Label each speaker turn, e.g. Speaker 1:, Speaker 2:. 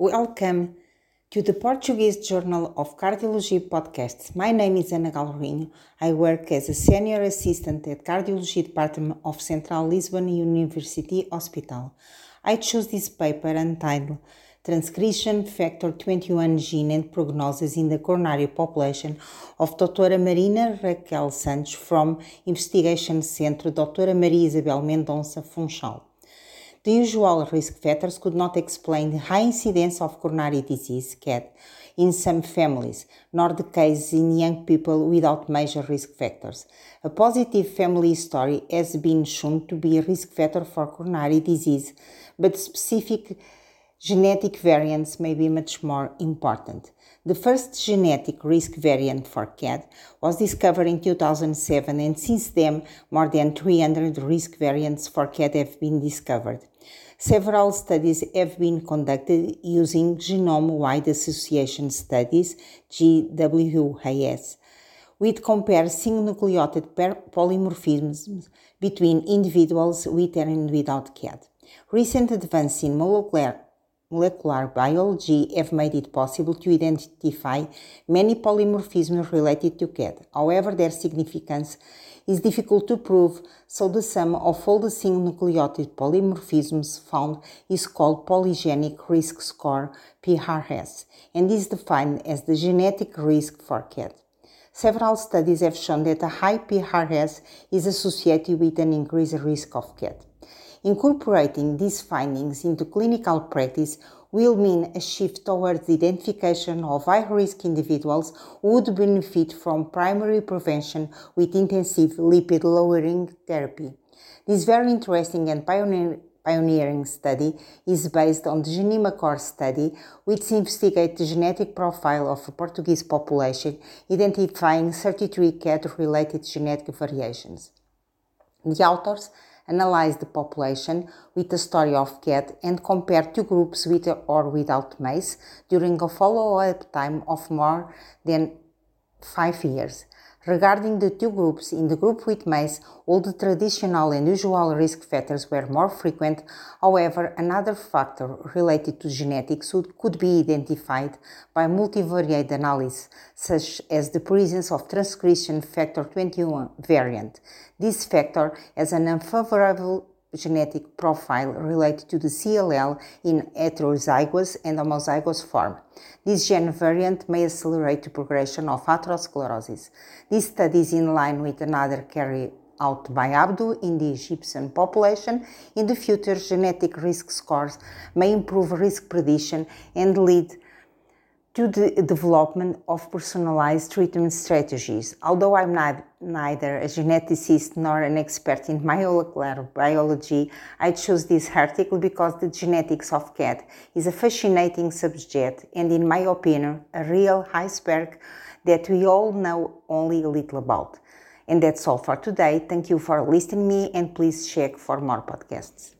Speaker 1: Welcome to the Portuguese Journal of Cardiology podcast. My name is Ana Galrinho. I work as a senior assistant at Cardiology Department of Central Lisbon University Hospital. I chose this paper entitled Transcription Factor 21 Gene and Prognosis in the Coronary Population of Dra. Marina Raquel Santos from Investigation Centro Dra. Maria Isabel Mendonça Funchal. The usual risk factors could not explain the high incidence of coronary disease CAD in some families, nor the case in young people without major risk factors. A positive family history has been shown to be a risk factor for coronary disease, but specific genetic variants may be much more important. The first genetic risk variant for CAD was discovered in 2007, and since then, more than 300 risk variants for CAD have been discovered. Several studies have been conducted using genome wide association studies, GWAS, which compare single nucleotide polymorphisms between individuals with and without CAD. Recent advances in molecular molecular biology have made it possible to identify many polymorphisms related to CAD. However, their significance is difficult to prove, so the sum of all the single nucleotide polymorphisms found is called polygenic risk score PRS and is defined as the genetic risk for CAD. Several studies have shown that a high PRS is associated with an increased risk of CAD. Incorporating these findings into clinical practice will mean a shift towards the identification of high risk individuals who would benefit from primary prevention with intensive lipid lowering therapy. This very interesting and pioneer, pioneering study is based on the GENEMACOR study, which investigates the genetic profile of a Portuguese population, identifying 33 CAD related genetic variations. The authors analyze the population with the story of CAD and compare two groups with or without MACE during a follow-up time of more than five years. Regarding the two groups, in the group with MACE, all the traditional and usual risk factors were more frequent. However, another factor related to genetics could be identified by multivariate analysis, such as the presence of transcription factor 21 variant. This factor has an unfavorable genetic profile related to the CLL in heterozygous and homozygous form. This gene variant may accelerate the progression of atherosclerosis. This study is in line with another carried out by Abdu in the Egyptian population. In the future, genetic risk scores may improve risk prediction and lead to the development of personalized treatment strategies. Although I'm not, neither a geneticist nor an expert in molecular biology, I chose this article because the genetics of CAD is a fascinating subject and, in my opinion, a real iceberg that we all know only a little about. And that's all for today. Thank you for listening me and please check for more podcasts.